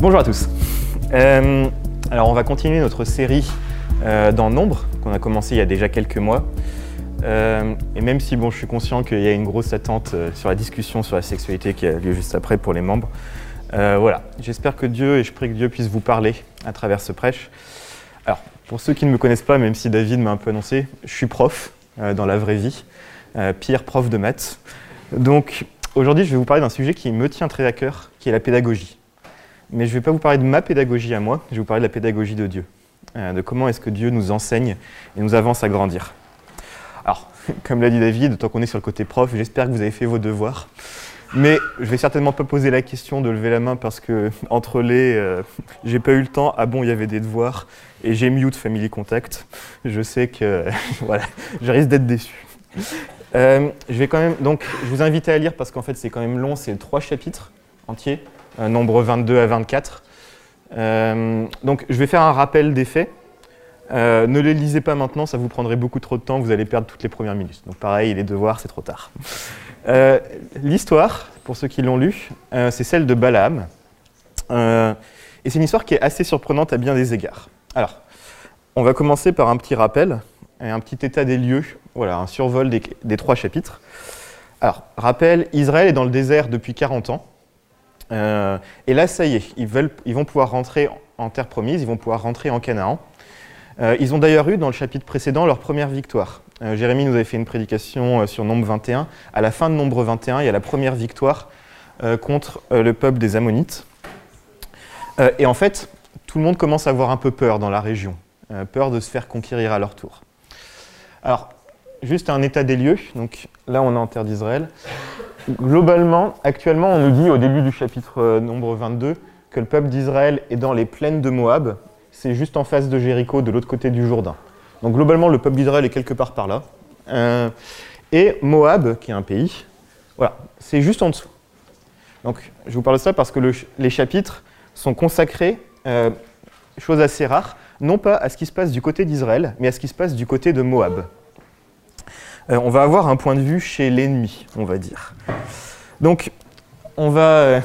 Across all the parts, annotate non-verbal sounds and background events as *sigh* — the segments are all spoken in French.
Bonjour à tous. Euh, alors on va continuer notre série euh, dans Nombre qu'on a commencé il y a déjà quelques mois. Euh, et même si bon, je suis conscient qu'il y a une grosse attente sur la discussion sur la sexualité qui a lieu juste après pour les membres, voilà, j'espère que Dieu et je prie que Dieu puisse vous parler à travers ce prêche. Alors pour ceux qui ne me connaissent pas, même si David m'a un peu annoncé, je suis prof dans la vraie vie, Pierre prof de maths. Donc aujourd'hui je vais vous parler d'un sujet qui me tient très à cœur, qui est la pédagogie mais je ne vais pas vous parler de ma pédagogie à moi, je vais vous parler de la pédagogie de Dieu, euh, de comment est-ce que Dieu nous enseigne et nous avance à grandir. Alors, *laughs* comme l'a dit David, tant qu'on est sur le côté prof, j'espère que vous avez fait vos devoirs. Mais je vais certainement pas poser la question de lever la main parce que *laughs* entre les euh, j'ai pas eu le temps, ah bon, il y avait des devoirs et j'ai mute Family Contact, je sais que *laughs* voilà, je risque d'être déçu. Euh, je vais quand même donc je vous invite à lire parce qu'en fait c'est quand même long, c'est trois chapitres entiers nombre 22 à 24. Euh, donc je vais faire un rappel des faits. Euh, ne les lisez pas maintenant, ça vous prendrait beaucoup trop de temps, vous allez perdre toutes les premières minutes. Donc pareil, les devoirs, c'est trop tard. Euh, l'histoire, pour ceux qui l'ont lu, c'est celle de Balaam. et c'est une histoire qui est assez surprenante à bien des égards. Alors, on va commencer par un petit rappel un petit état des lieux, voilà, un survol des trois chapitres. Alors, rappel, Israël est dans le désert depuis 40 ans. Euh, et là, ça y est, ils, veulent, vont pouvoir rentrer en terre promise, ils vont pouvoir rentrer en Canaan. Euh, ils ont d'ailleurs eu, dans le chapitre précédent, leur première victoire. Euh, Jérémie nous avait fait une prédication sur Nombre 21. À la fin de Nombre 21, il y a la première victoire contre le peuple des Ammonites. et en fait, tout le monde commence à avoir un peu peur dans la région, peur de se faire conquérir à leur tour. Alors, juste un état des lieux. Donc là, on est en terre d'Israël globalement, actuellement, on nous dit au début du chapitre euh, nombre 22 que le peuple d'Israël est dans les plaines de Moab. C'est juste en face de Jéricho, de l'autre côté du Jourdain. Donc globalement, le peuple d'Israël est quelque part par là. Euh, et Moab, qui est un pays, voilà, c'est juste en dessous. Donc je vous parle de ça parce que les chapitres sont consacrés, euh, chose assez rare, non pas à ce qui se passe du côté d'Israël, mais à ce qui se passe du côté de Moab. Euh, on va avoir un point de vue chez l'ennemi, on va dire. Donc, on va... Euh,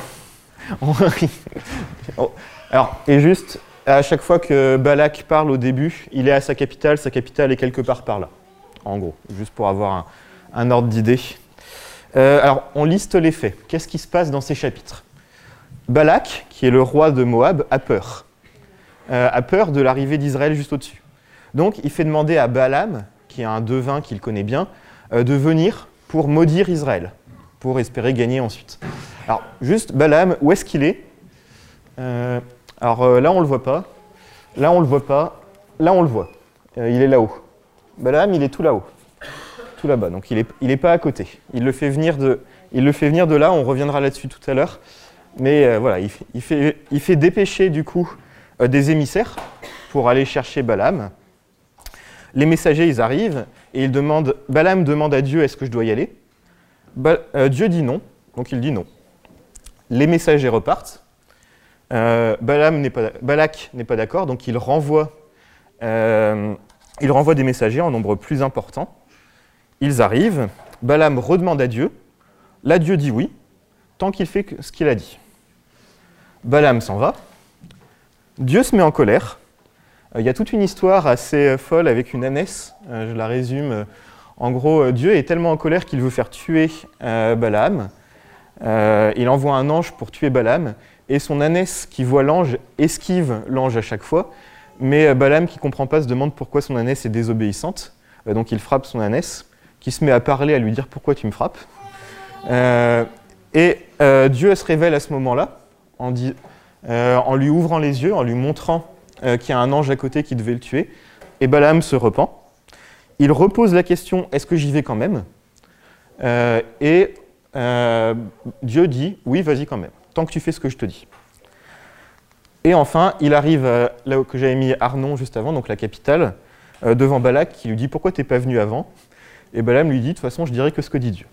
*laughs* alors, et juste, à chaque fois que Balak parle au début, il est à sa capitale, sa capitale est quelque part par là, en gros, juste pour avoir un, ordre d'idée. Euh, alors, on liste les faits. Qu'est-ce qui se passe dans ces chapitres? Balak, qui est le roi de Moab, a peur. a peur de l'arrivée d'Israël juste au-dessus. Donc, il fait demander à Balaam, qui est un devin qu'il connaît bien, euh, de venir pour maudire Israël, pour espérer gagner ensuite. Alors, juste, Balaam, où est-ce qu'il est, euh, Alors euh, là, on ne le voit pas. Là, on ne le voit pas. Là, on le voit. il est là-haut. Balaam, il est tout là-haut. Tout là-bas. Donc, il n'est il est pas à côté. Il le, fait venir de, il le fait venir de là. On reviendra là-dessus tout à l'heure. Mais voilà, il, fait, il fait dépêcher, du coup, des émissaires pour aller chercher Balaam. Les messagers, ils arrivent et ils demandent, Balaam demande à Dieu est-ce que je dois y aller? Euh, Dieu dit non, donc il dit non. Les messagers repartent. Euh, Balak n'est pas d'accord, donc il renvoie, euh, il renvoie des messagers en nombre plus important. Ils arrivent. Balaam redemande à Dieu. Là, Dieu dit oui, tant qu'il fait ce qu'il a dit. Balaam s'en va. Dieu se met en colère. Euh, il y a toute une histoire assez euh, folle avec une ânesse, euh, je la résume. En gros, Dieu est tellement en colère qu'il veut faire tuer Balaam. il envoie un ange pour tuer Balaam, et son ânesse qui voit l'ange esquive l'ange à chaque fois, mais Balaam qui comprend pas se demande pourquoi son ânesse est désobéissante, donc il frappe son ânesse, qui se met à parler, à lui dire pourquoi tu me frappes. et Dieu se révèle à ce moment-là, en, en lui ouvrant les yeux, en lui montrant euh, qu'il y a un ange à côté qui devait le tuer. Et Balaam se repent. Il repose la question est-ce que j'y vais quand même? Euh, Et euh, Dieu dit oui, vas-y quand même, tant que tu fais ce que je te dis. Et enfin, il arrive là où j'avais mis Arnon juste avant, donc la capitale, devant Balak qui lui dit pourquoi tu n'es pas venu avant? Et Balaam lui dit de toute façon, je dirais que ce que dit Dieu.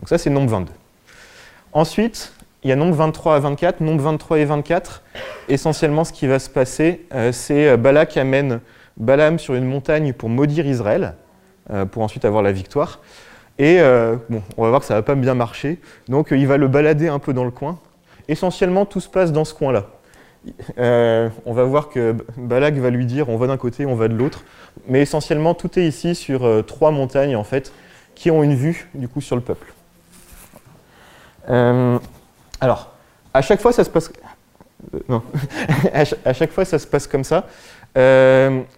Donc ça, c'est nombre 22. Ensuite, il y a nombre 23 à 24. Nombre 23 et 24, essentiellement ce qui va se passer, euh, c'est euh, Balak amène Balaam sur une montagne pour maudire Israël, euh, pour ensuite avoir la victoire. Et bon, on va voir que ça va pas bien marcher. Donc il va le balader un peu dans le coin. Essentiellement, tout se passe dans ce coin-là. on va voir que Balak va lui dire on va d'un côté, on va de l'autre. Mais essentiellement, tout est ici sur trois montagnes en fait, qui ont une vue du coup sur le peuple. Alors, à chaque fois, ça se passe. non. *laughs* à chaque fois, ça se passe comme ça. Il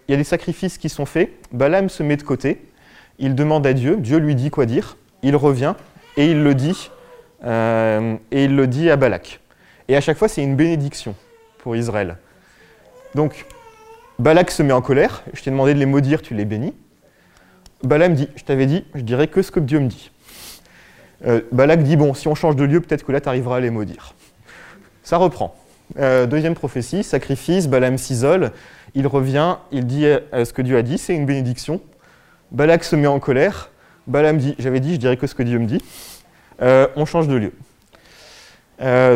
y a des sacrifices qui sont faits. Balaam se met de côté. Il demande à Dieu. Dieu lui dit quoi dire. Il revient et il le dit. et il le dit à Balak. Et à chaque fois, c'est une bénédiction pour Israël. Donc, Balak se met en colère. Je t'ai demandé de les maudire, tu les bénis. Balaam dit, je t'avais dit, je dirais que ce que Dieu me dit. Euh, Balak dit, bon, si on change de lieu, peut-être que là, tu arriveras à les maudire. Ça reprend. Euh, deuxième prophétie, sacrifice, Balaam s'isole, il revient, il dit ce que Dieu a dit, c'est une bénédiction. Balak se met en colère, Balaam dit, j'avais dit, je dirais que ce que Dieu me dit. Euh, on change de lieu.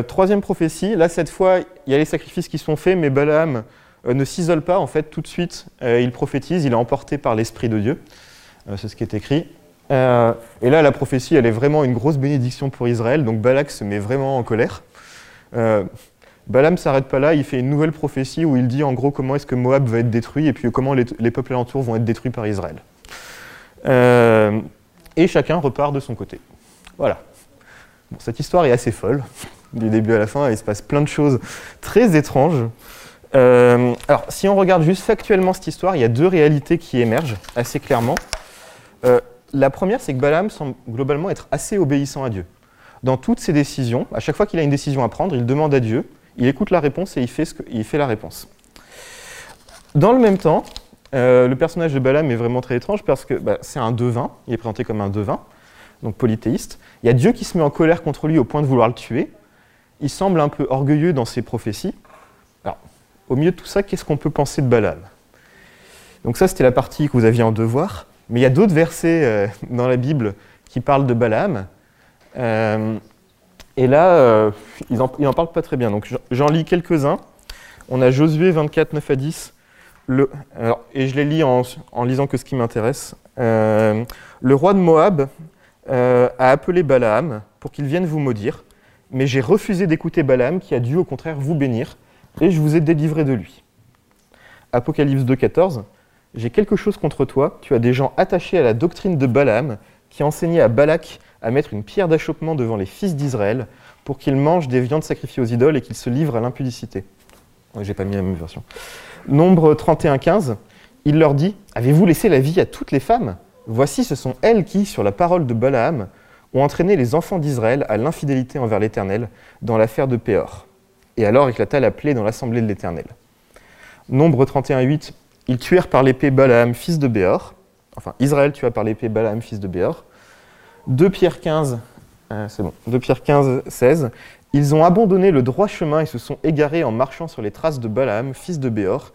Troisième prophétie, là cette fois, il y a les sacrifices qui sont faits, mais Balaam ne s'isole pas, en fait, tout de suite, il prophétise, il est emporté par l'Esprit de Dieu. C'est ce qui est écrit. Et là, la prophétie, elle est vraiment une grosse bénédiction pour Israël, donc Balak se met vraiment en colère. Balaam ne s'arrête pas là, il fait une nouvelle prophétie où il dit en gros comment est-ce que Moab va être détruit et puis comment les, les peuples alentours vont être détruits par Israël. et chacun repart de son côté. Voilà cette histoire est assez folle, du début à la fin, il se passe plein de choses très étranges. Euh, alors, si on regarde juste factuellement cette histoire, il y a deux réalités qui émergent assez clairement. Euh, la première, c'est que Balaam semble globalement être assez obéissant à Dieu. Dans toutes ses décisions, à chaque fois qu'il a une décision à prendre, il demande à Dieu, il écoute la réponse et il fait, la réponse. Dans le même temps, euh, le personnage de Balaam est vraiment très étrange parce que bah, c'est un devin, il est présenté comme un devin, donc polythéiste. Il y a Dieu qui se met en colère contre lui au point de vouloir le tuer. Il semble un peu orgueilleux dans ses prophéties. Alors, au milieu de tout ça, qu'est-ce qu'on peut penser de Balaam? Donc ça, c'était la partie que vous aviez en devoir. Mais il y a d'autres versets euh, dans la Bible qui parlent de Balaam. Euh, et là, euh, ils n'en parlent pas très bien. Donc j'en lis quelques-uns. On a Josué 24, 9 à 10. Le, et je les lis en, en lisant que ce qui m'intéresse. le roi de Moab a appelé Balaam pour qu'il vienne vous maudire, mais j'ai refusé d'écouter Balaam qui a dû au contraire vous bénir, et je vous ai délivré de lui. Apocalypse 2.14 J'ai quelque chose contre toi, tu as des gens attachés à la doctrine de Balaam qui enseignaient à Balak à mettre une pierre d'achoppement devant les fils d'Israël pour qu'ils mangent des viandes sacrifiées aux idoles et qu'ils se livrent à l'impudicité. J'ai pas mis la même version. Nombre 31.15 Il leur dit Avez-vous laissé la vie à toutes les femmes? Voici, ce sont elles qui, sur la parole de Balaam, ont entraîné les enfants d'Israël à l'infidélité envers l'Éternel dans l'affaire de Péor. Et alors éclata la plaie dans l'assemblée de l'Éternel. Nombre 31.8, ils tuèrent par l'épée Balaam, fils de Béor. Enfin, Israël tua par l'épée Balaam, fils de Béor. 2 Pierre 15, euh, c'est bon, 2 Pierre 15, 16. Ils ont abandonné le droit chemin et se sont égarés en marchant sur les traces de Balaam, fils de Béor,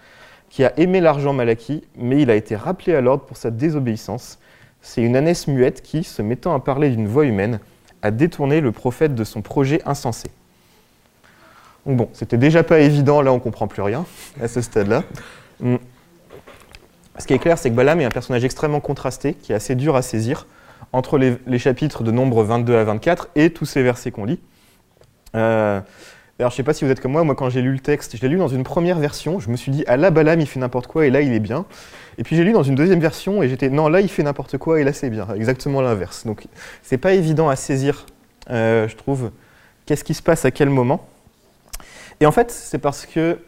qui a aimé l'argent mal acquis, mais il a été rappelé à l'ordre pour sa désobéissance c'est une ânesse muette qui, se mettant à parler d'une voix humaine, a détourné le prophète de son projet insensé. Donc bon, c'était déjà pas évident, là on comprend plus rien à ce stade-là. Ce qui est clair, c'est que Balaam est un personnage extrêmement contrasté, qui est assez dur à saisir, entre les, chapitres de nombre 22 à 24 et tous ces versets qu'on lit. Euh, alors je sais pas si vous êtes comme moi, moi quand j'ai lu le texte, je l'ai lu dans une première version, je me suis dit, ah là Balaam il fait n'importe quoi et là il est bien. Et puis j'ai lu dans une deuxième version et j'étais non là il fait n'importe quoi et là c'est bien, exactement l'inverse. Donc c'est pas évident à saisir, euh, je trouve, qu'est-ce qui se passe à quel moment. Et en fait c'est parce que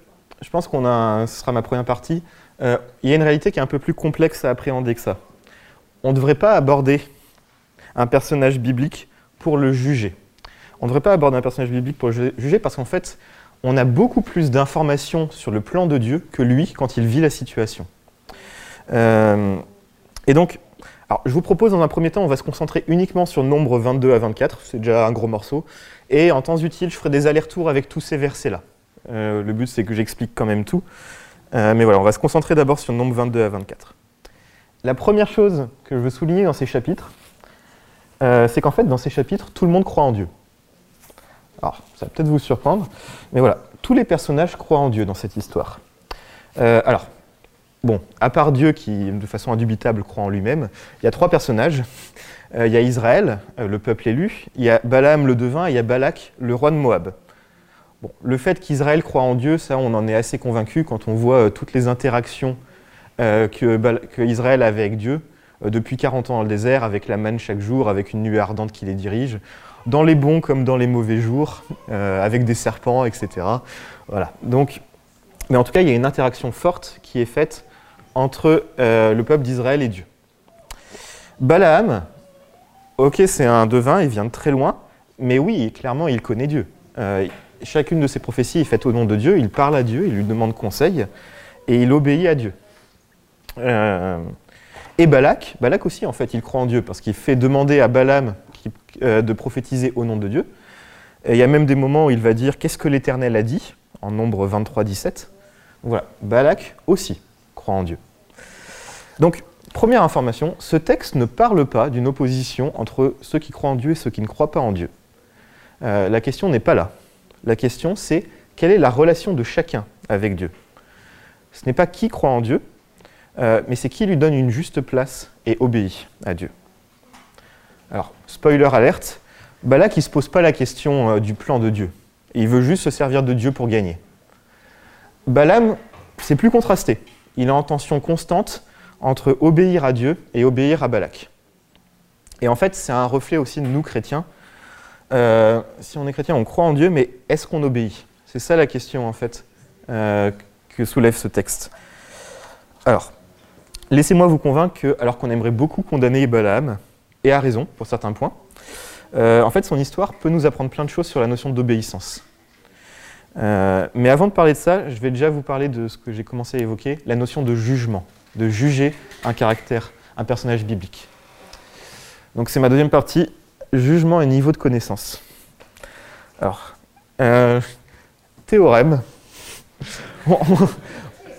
je pense qu'on a, ce sera ma première partie, euh, il y a une réalité qui est un peu plus complexe à appréhender que ça. On ne devrait pas aborder un personnage biblique pour le juger. On ne devrait pas aborder un personnage biblique pour le juger parce qu'en fait, on a beaucoup plus d'informations sur le plan de Dieu que lui quand il vit la situation. Euh, et donc, je vous propose dans un premier temps, on va se concentrer uniquement sur le nombre 22 à 24, c'est déjà un gros morceau, et en temps utile, je ferai des allers-retours avec tous ces versets-là. Euh, le but, c'est que j'explique quand même tout. Euh, mais voilà, on va se concentrer d'abord sur le nombre 22 à 24. La première chose que je veux souligner dans ces chapitres, c'est qu'en fait, dans ces chapitres, tout le monde croit en Dieu. Alors, ça va peut-être vous surprendre, mais voilà, tous les personnages croient en Dieu dans cette histoire. alors, Bon, à part Dieu qui, de façon indubitable, croit en lui-même, il y a trois personnages. Euh, il y a Israël, euh, le peuple élu, il y a Balaam le devin et il y a Balak, le roi de Moab. Le fait qu'Israël croit en Dieu, ça on en est assez convaincu quand on voit toutes les interactions que, que, Israël avec Dieu depuis 40 ans dans le désert, avec la manne chaque jour, avec une nuée ardente qui les dirige, dans les bons comme dans les mauvais jours, avec des serpents, etc. Voilà. Donc, mais en tout cas, il y a une interaction forte qui est faite entre le peuple d'Israël et Dieu. Balaam, ok, c'est un devin, il vient de très loin, mais oui, clairement, il connaît Dieu. Euh, chacune de ses prophéties est faite au nom de Dieu, il parle à Dieu, il lui demande conseil, et il obéit à Dieu. Euh, et Balak, Balak aussi, en fait, il croit en Dieu, parce qu'il fait demander à Balaam euh, de prophétiser au nom de Dieu. Et il y a même des moments où il va dire Qu'est-ce que l'Éternel a dit en nombre 23, 17. Voilà, Balak aussi croit en Dieu. Donc, Première information, ce texte ne parle pas d'une opposition entre ceux qui croient en Dieu et ceux qui ne croient pas en Dieu. Euh, la question n'est pas là. La question, c'est quelle est la relation de chacun avec Dieu? Ce n'est pas qui croit en Dieu, euh, mais c'est qui lui donne une juste place et obéit à Dieu. Alors, spoiler alerte, Balak ne se pose pas la question euh, du plan de Dieu. Il veut juste se servir de Dieu pour gagner. Balaam, c'est plus contrasté. Il est en tension constante entre obéir à Dieu et obéir à Balak. Et en fait, c'est un reflet aussi de nous chrétiens. Euh, si on est chrétien, on croit en Dieu, mais est-ce qu'on obéit? C'est ça la question en fait euh, que soulève ce texte. Alors, laissez-moi vous convaincre que, alors qu'on aimerait beaucoup condamner Balaam, et à raison pour certains points, euh, en fait, son histoire peut nous apprendre plein de choses sur la notion d'obéissance. mais avant de parler de ça, je vais déjà vous parler de ce que j'ai commencé à évoquer, la notion de jugement de juger un caractère, un personnage biblique. Donc c'est ma deuxième partie, jugement et niveau de connaissance. Alors, euh, théorème.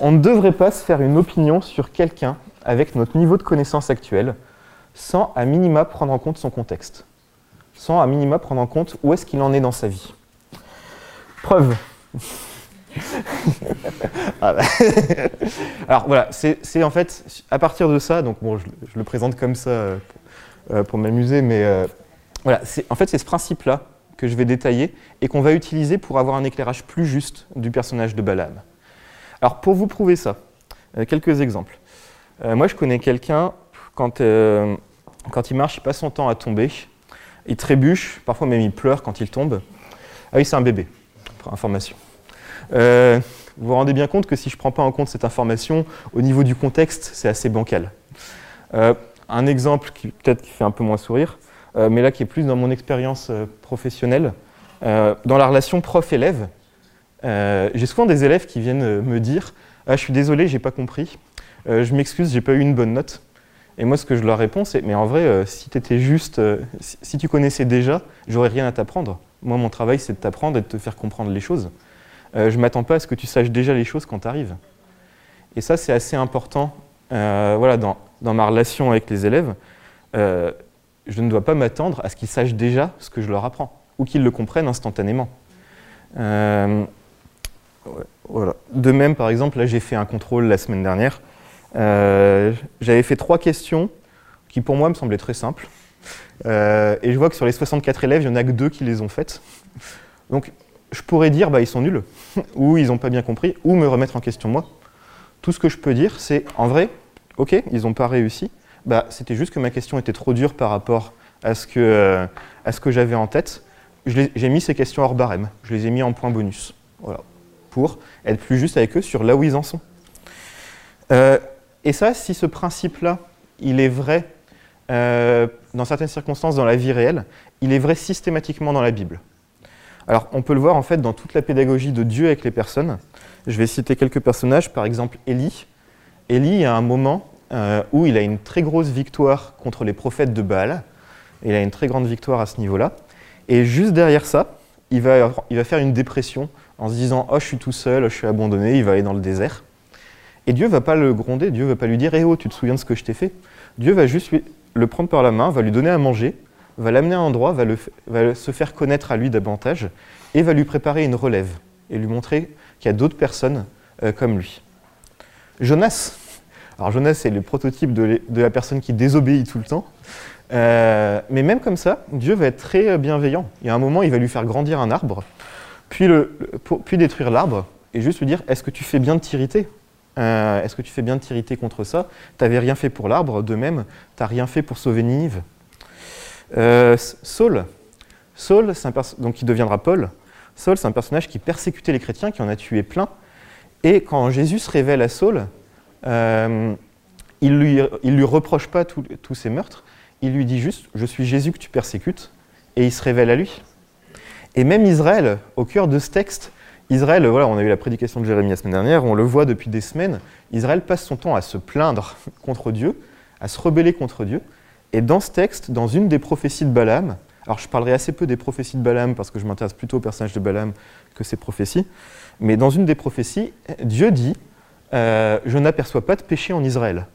On, ne devrait pas se faire une opinion sur quelqu'un avec notre niveau de connaissance actuel sans à minima prendre en compte son contexte, sans à minima prendre en compte où est-ce qu'il en est dans sa vie. Preuve. *laughs* Ah bah. Alors voilà, c'est en fait à partir de ça, donc bon, je, le présente comme ça euh, euh, pour, m'amuser, mais euh, voilà, en fait c'est ce principe-là que je vais détailler et qu'on va utiliser pour avoir un éclairage plus juste du personnage de Balaam. Alors pour vous prouver ça, quelques exemples. moi je connais quelqu'un, quand, quand il marche, il passe son temps à tomber, il trébuche, parfois même il pleure quand il tombe. Ah oui, c'est un bébé, pour information. Euh, vous vous rendez bien compte que si je ne prends pas en compte cette information, au niveau du contexte, c'est assez bancal. Euh, un exemple qui peut-être qui fait un peu moins sourire, euh, mais là qui est plus dans mon expérience professionnelle, dans la relation prof-élève, j'ai souvent des élèves qui viennent me dire ah, Je suis désolé, j'ai pas compris, je m'excuse, j'ai pas eu une bonne note. Et moi, ce que je leur réponds, c'est Mais en vrai, si tu étais juste, si tu connaissais déjà, j'aurais rien à t'apprendre. Moi, mon travail, c'est de t'apprendre et de te faire comprendre les choses. Euh, je m'attends pas à ce que tu saches déjà les choses quand tu arrives. Et ça, c'est assez important euh, voilà, dans, ma relation avec les élèves. Euh, je ne dois pas m'attendre à ce qu'ils sachent déjà ce que je leur apprends, ou qu'ils le comprennent instantanément. voilà. De même, par exemple, là j'ai fait un contrôle la semaine dernière. J'avais fait trois questions qui pour moi me semblaient très simples. et je vois que sur les 64 élèves, il n'y en a que deux qui les ont faites. Donc je pourrais dire bah, ils sont nuls, *laughs* ou ils n'ont pas bien compris, ou me remettre en question moi. Tout ce que je peux dire, c'est en vrai, ok, ils n'ont pas réussi, bah, c'était juste que ma question était trop dure par rapport à ce que, euh, j'avais en tête. J'ai mis ces questions hors barème, je les ai mis en point bonus, voilà, pour être plus juste avec eux sur là où ils en sont. Euh, et ça, si ce principe-là, il est vrai euh, dans certaines circonstances dans la vie réelle, il est vrai systématiquement dans la Bible. Alors, on peut le voir en fait dans toute la pédagogie de Dieu avec les personnes. Je vais citer quelques personnages, par exemple Élie. Élie, a un moment euh, où il a une très grosse victoire contre les prophètes de Baal. Il a une très grande victoire à ce niveau-là. Et juste derrière ça, il va, faire une dépression en se disant Oh, je suis tout seul, je suis abandonné, il va aller dans le désert. Et Dieu va pas le gronder, Dieu va pas lui dire Eh oh, tu te souviens de ce que je t'ai fait? Dieu va juste le prendre par la main, va lui donner à manger, va l'amener à un endroit, va, va, se faire connaître à lui davantage et va lui préparer une relève et lui montrer qu'il y a d'autres personnes euh, comme lui. Jonas. Alors Jonas, c'est le prototype de, la personne qui désobéit tout le temps. Euh, mais même comme ça, Dieu va être très bienveillant. Il y a un moment, il va lui faire grandir un arbre puis, détruire l'arbre et juste lui dire Est-ce que tu fais bien de t'irriter euh, Est-ce que tu fais bien de t'irriter contre ça? Tu n'avais rien fait pour l'arbre, de même, tu n'as rien fait pour sauver Ninive. Euh, Saul, Saul qui deviendra Paul, Saul, c'est un personnage qui persécutait les chrétiens, qui en a tué plein. Et quand Jésus se révèle à Saul, euh, il ne lui, lui reproche pas tous ses meurtres, il lui dit juste Je suis Jésus que tu persécutes, et il se révèle à lui. Et même Israël, au cœur de ce texte, Israël, voilà, on a eu la prédication de Jérémie la semaine dernière, on le voit depuis des semaines, Israël passe son temps à se plaindre *laughs* contre Dieu, à se rebeller contre Dieu. Et dans ce texte, dans une des prophéties de Balaam, alors je parlerai assez peu des prophéties de Balaam parce que je m'intéresse plutôt au personnage de Balaam que ses prophéties, mais dans une des prophéties, Dieu dit euh, Je n'aperçois pas de péché en Israël.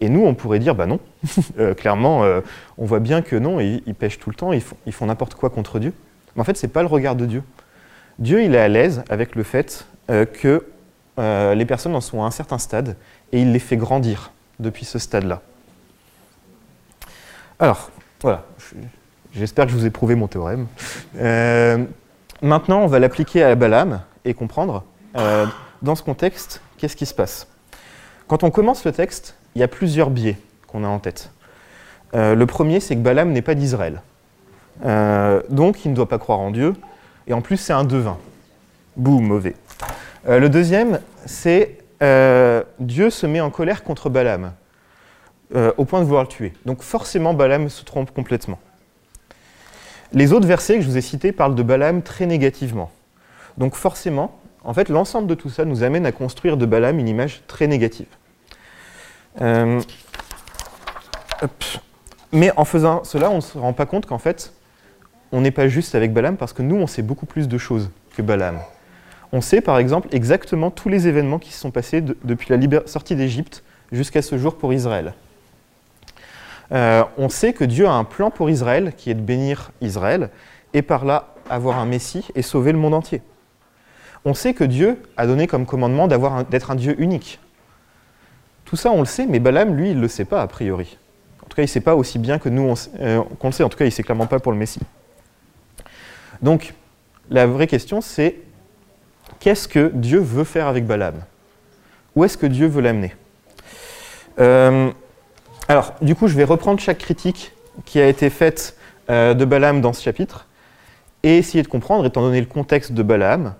Et nous, on pourrait dire, bah non, *laughs* euh, clairement, euh, on voit bien que non, ils, ils pêchent tout le temps, ils font, ils font n'importe quoi contre Dieu. Mais en fait, ce n'est pas le regard de Dieu. Dieu, il est à l'aise avec le fait que les personnes en sont à un certain stade et il les fait grandir depuis ce stade-là. Alors, voilà, j'espère que je vous ai prouvé mon théorème. maintenant, on va l'appliquer à Balaam et comprendre, dans ce contexte, qu'est-ce qui se passe? Quand on commence le texte, il y a plusieurs biais qu'on a en tête. Euh, le premier, c'est que Balaam n'est pas d'Israël. Euh, donc, il ne doit pas croire en Dieu. Et en plus, c'est un devin. Bouh, mauvais. Euh, le deuxième, c'est Dieu se met en colère contre Balaam, au point de vouloir le tuer. Donc, forcément, Balaam se trompe complètement. Les autres versets que je vous ai cités parlent de Balaam très négativement. Donc, forcément, en fait, l'ensemble de tout ça nous amène à construire de Balaam une image très négative. Euh, mais en faisant cela, on ne se rend pas compte qu'en fait, on n'est pas juste avec Balaam parce que nous, on sait beaucoup plus de choses que Balaam. On sait par exemple exactement tous les événements qui se sont passés depuis la sortie d'Égypte jusqu'à ce jour pour Israël. Euh, on sait que Dieu a un plan pour Israël qui est de bénir Israël et par là avoir un Messie et sauver le monde entier. On sait que Dieu a donné comme commandement d'être un Dieu unique. Tout ça, on le sait, mais Balaam, lui, il ne le sait pas, a priori. En tout cas, il ne sait pas aussi bien que nous, euh, qu'on le sait. En tout cas, il ne sait clairement pas pour le Messie. Donc, la vraie question, c'est qu'est-ce que Dieu veut faire avec Balaam? Où est-ce que Dieu veut l'amener? Euh, Alors, du coup, je vais reprendre chaque critique qui a été faite euh, de Balaam dans ce chapitre et essayer de comprendre, étant donné le contexte de Balaam,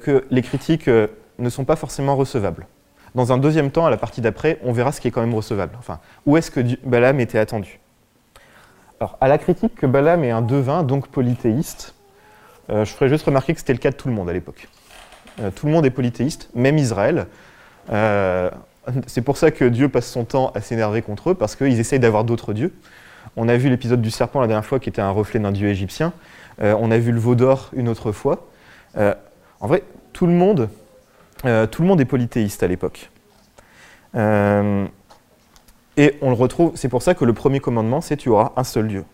que les critiques ne sont pas forcément recevables. Dans un deuxième temps, à la partie d'après, on verra ce qui est quand même recevable. Enfin, où est-ce que Balaam était attendu? Alors, à la critique que Balaam est un devin, donc polythéiste, euh, je ferai juste remarquer que c'était le cas de tout le monde à l'époque. Euh, tout le monde est polythéiste, même Israël. Euh, c'est pour ça que Dieu passe son temps à s'énerver contre eux, parce qu'ils essayent d'avoir d'autres dieux. On a vu l'épisode du serpent la dernière fois qui était un reflet d'un dieu égyptien. on a vu le veau d'or une autre fois. En vrai, tout le monde euh, tout le monde est polythéiste à l'époque. Euh, et on le retrouve, c'est pour ça que le premier commandement, c'est tu auras un seul Dieu.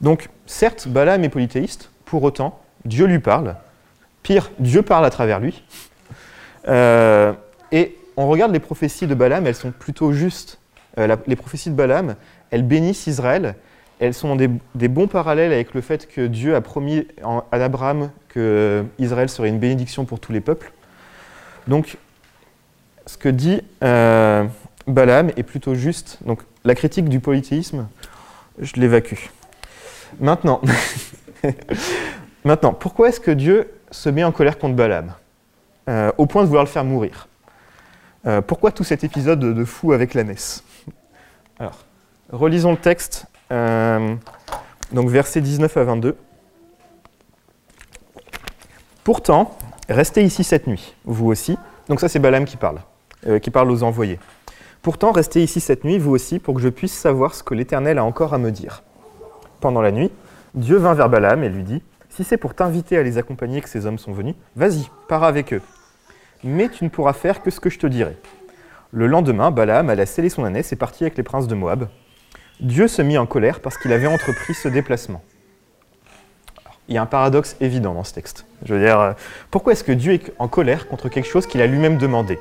Donc, certes, Balaam est polythéiste, pour autant, Dieu lui parle. Pire, Dieu parle à travers lui. Euh, et on regarde les prophéties de Balaam, elles sont plutôt justes. les prophéties de Balaam, elles bénissent Israël. Elles sont des, bons parallèles avec le fait que Dieu a promis à Abraham que Israël serait une bénédiction pour tous les peuples. Donc, ce que dit euh, Balaam est plutôt juste. Donc, la critique du polythéisme, je l'évacue. Maintenant, *laughs* Maintenant, pourquoi est-ce que Dieu se met en colère contre Balaam euh, au point de vouloir le faire mourir? Euh, Pourquoi tout cet épisode de, fou avec la messe? Alors, relisons le texte, donc versets 19 à 22. Pourtant, Restez ici cette nuit, vous aussi. Donc ça c'est Balaam qui parle, euh, qui parle aux envoyés. Pourtant, restez ici cette nuit, vous aussi, pour que je puisse savoir ce que l'Éternel a encore à me dire. Pendant la nuit, Dieu vint vers Balaam et lui dit, Si c'est pour t'inviter à les accompagner que ces hommes sont venus, vas-y, pars avec eux. Mais tu ne pourras faire que ce que je te dirai. Le lendemain, Balaam alla sceller son ânesse et partit avec les princes de Moab. Dieu se mit en colère parce qu'il avait entrepris ce déplacement. Il y a un paradoxe évident dans ce texte. Je veux dire, euh, pourquoi est-ce que Dieu est en colère contre quelque chose qu'il a lui-même demandé?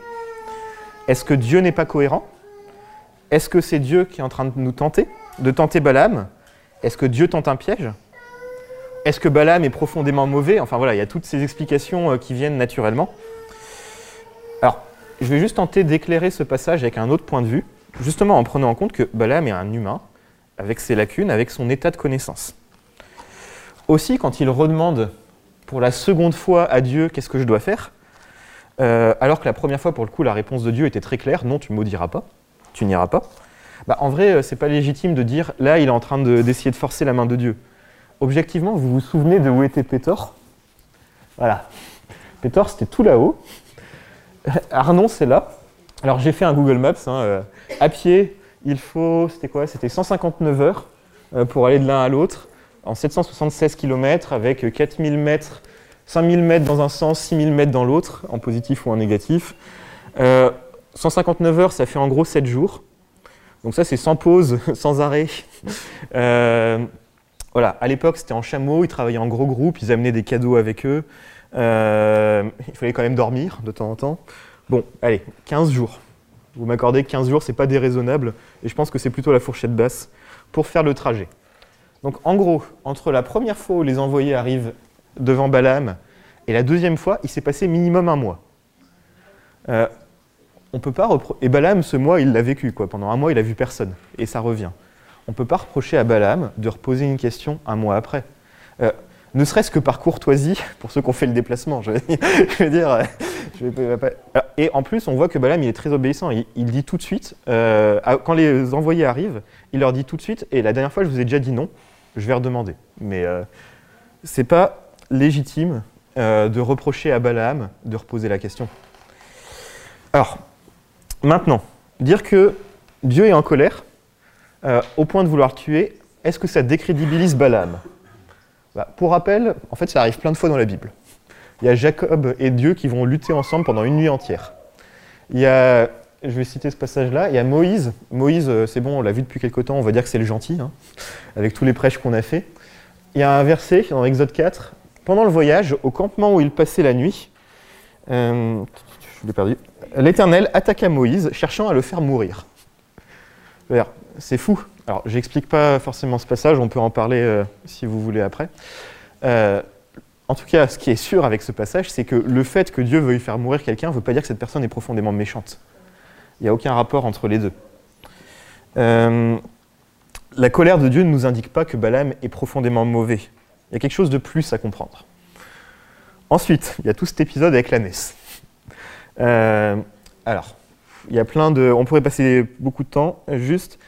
Est-ce que Dieu n'est pas cohérent? Est-ce que c'est Dieu qui est en train de nous tenter De tenter Balaam? Est-ce que Dieu tente un piège? Est-ce que Balaam est profondément mauvais? Enfin voilà, il y a toutes ces explications qui viennent naturellement. Alors, je vais juste tenter d'éclairer ce passage avec un autre point de vue, justement en prenant en compte que Balaam est un humain, avec ses lacunes, avec son état de connaissance. Aussi, quand il redemande pour la seconde fois à Dieu qu'est-ce que je dois faire, euh, alors que la première fois, pour le coup, la réponse de Dieu était très claire, non, tu maudiras pas, tu n'iras pas. Bah, en vrai, euh, c'est pas légitime de dire, là, il est en train d'essayer de, forcer la main de Dieu. Objectivement, vous vous souvenez de où était Pétor Voilà. Pétor, c'était tout là-haut. Arnon, c'est là. Alors, j'ai fait un Google Maps. Hein, euh, à pied, il faut, c'était quoi? C'était 159 heures pour aller de l'un à l'autre, en 776 km, avec 4000 mètres 5000 mètres dans un sens, 6000 mètres dans l'autre, en positif ou en négatif. 159 euh, heures, ça fait en gros 7 jours. Donc ça, c'est sans pause, *laughs* sans arrêt. Euh, voilà, à l'époque, c'était en chameau, ils travaillaient en gros groupe, ils amenaient des cadeaux avec eux. Euh, il fallait quand même dormir de temps en temps. Bon, allez, 15 jours. Vous m'accordez que 15 jours, c'est pas déraisonnable, et je pense que c'est plutôt la fourchette basse pour faire le trajet. Donc en gros, entre la première fois où les envoyés arrivent devant Balaam. Et la deuxième fois, il s'est passé minimum un mois. Euh, on peut pas Et Balaam, ce mois, il l'a vécu. Quoi. Pendant un mois, il a vu personne. Et ça revient. On ne peut pas reprocher à Balaam de reposer une question un mois après. Euh, ne serait-ce que par courtoisie, *laughs* pour ceux qui ont fait le déplacement. Je veux dire. *laughs* Euh, et en plus, on voit que Balaam, il est très obéissant. Il, dit tout de suite, quand les envoyés arrivent, il leur dit tout de suite, et la dernière fois, je vous ai déjà dit non, je vais redemander. Mais c'est pas légitime euh, de reprocher à Balaam de reposer la question. Alors, maintenant, dire que Dieu est en colère euh, au point de vouloir tuer, est-ce que ça décrédibilise Balaam bah, Pour rappel, en fait, ça arrive plein de fois dans la Bible. Il y a Jacob et Dieu qui vont lutter ensemble pendant une nuit entière. Il y a, je vais citer ce passage-là, il y a Moïse. Moïse, euh, c'est bon, on l'a vu depuis quelque temps, on va dire que c'est le gentil, hein, avec tous les prêches qu'on a fait. Il y a un verset dans Exode 4 pendant le voyage, au campement où il passait la nuit, euh, l'Éternel attaqua Moïse, cherchant à le faire mourir. C'est fou. Alors, j'explique pas forcément ce passage, on peut en parler euh, si vous voulez après. Euh, en tout cas, ce qui est sûr avec ce passage, c'est que le fait que Dieu veuille faire mourir quelqu'un ne veut pas dire que cette personne est profondément méchante. Il n'y a aucun rapport entre les deux. la colère de Dieu ne nous indique pas que Balaam est profondément mauvais. Il y a quelque chose de plus à comprendre. Ensuite, il y a tout cet épisode avec la. Euh, alors, il y a plein de. On pourrait passer beaucoup de temps. Juste,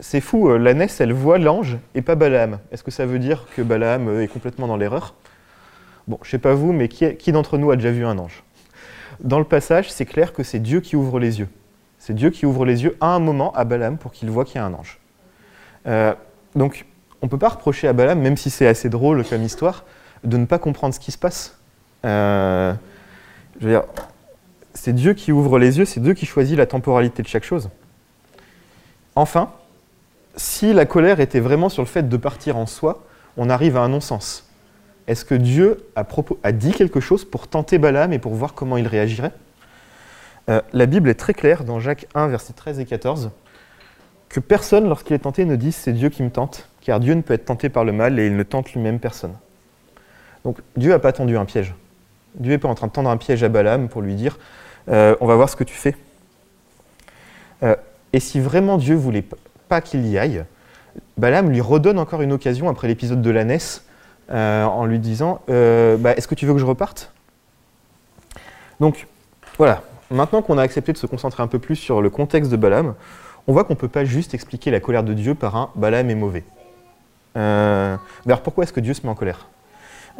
c'est fou, euh, la NES, elle voit l'ange et pas Balaam. Est-ce que ça veut dire que Balaam euh, est complètement dans l'erreur? Bon, je sais pas vous, mais qui, d'entre nous a déjà vu un ange? Dans le passage, c'est clair que c'est Dieu qui ouvre les yeux. C'est Dieu qui ouvre les yeux à un moment à Balaam pour qu'il voit qu'il y a un ange. donc, on ne peut pas reprocher à Balaam, même si c'est assez drôle comme histoire, de ne pas comprendre ce qui se passe. Euh, je veux dire, c'est Dieu qui ouvre les yeux, c'est Dieu qui choisit la temporalité de chaque chose. Enfin, si la colère était vraiment sur le fait de partir en soi, on arrive à un non-sens. Est-ce que Dieu a, dit quelque chose pour tenter Balaam et pour voir comment il réagirait? Euh, La Bible est très claire dans Jacques 1, versets 13 et 14, que personne, lorsqu'il est tenté, ne dise c'est Dieu qui me tente, car Dieu ne peut être tenté par le mal et il ne tente lui-même personne. Donc Dieu n'a pas tendu un piège. Dieu n'est pas en train de tendre un piège à Balaam pour lui dire euh, on va voir ce que tu fais. Euh, et si vraiment Dieu voulait pas qu'il y aille, Balaam lui redonne encore une occasion après l'épisode de la euh, en lui disant bah, Est-ce que tu veux que je reparte? Donc voilà, maintenant qu'on a accepté de se concentrer un peu plus sur le contexte de Balaam, on voit qu'on ne peut pas juste expliquer la colère de Dieu par un Balaam est mauvais. Euh, alors pourquoi est-ce que Dieu se met en colère?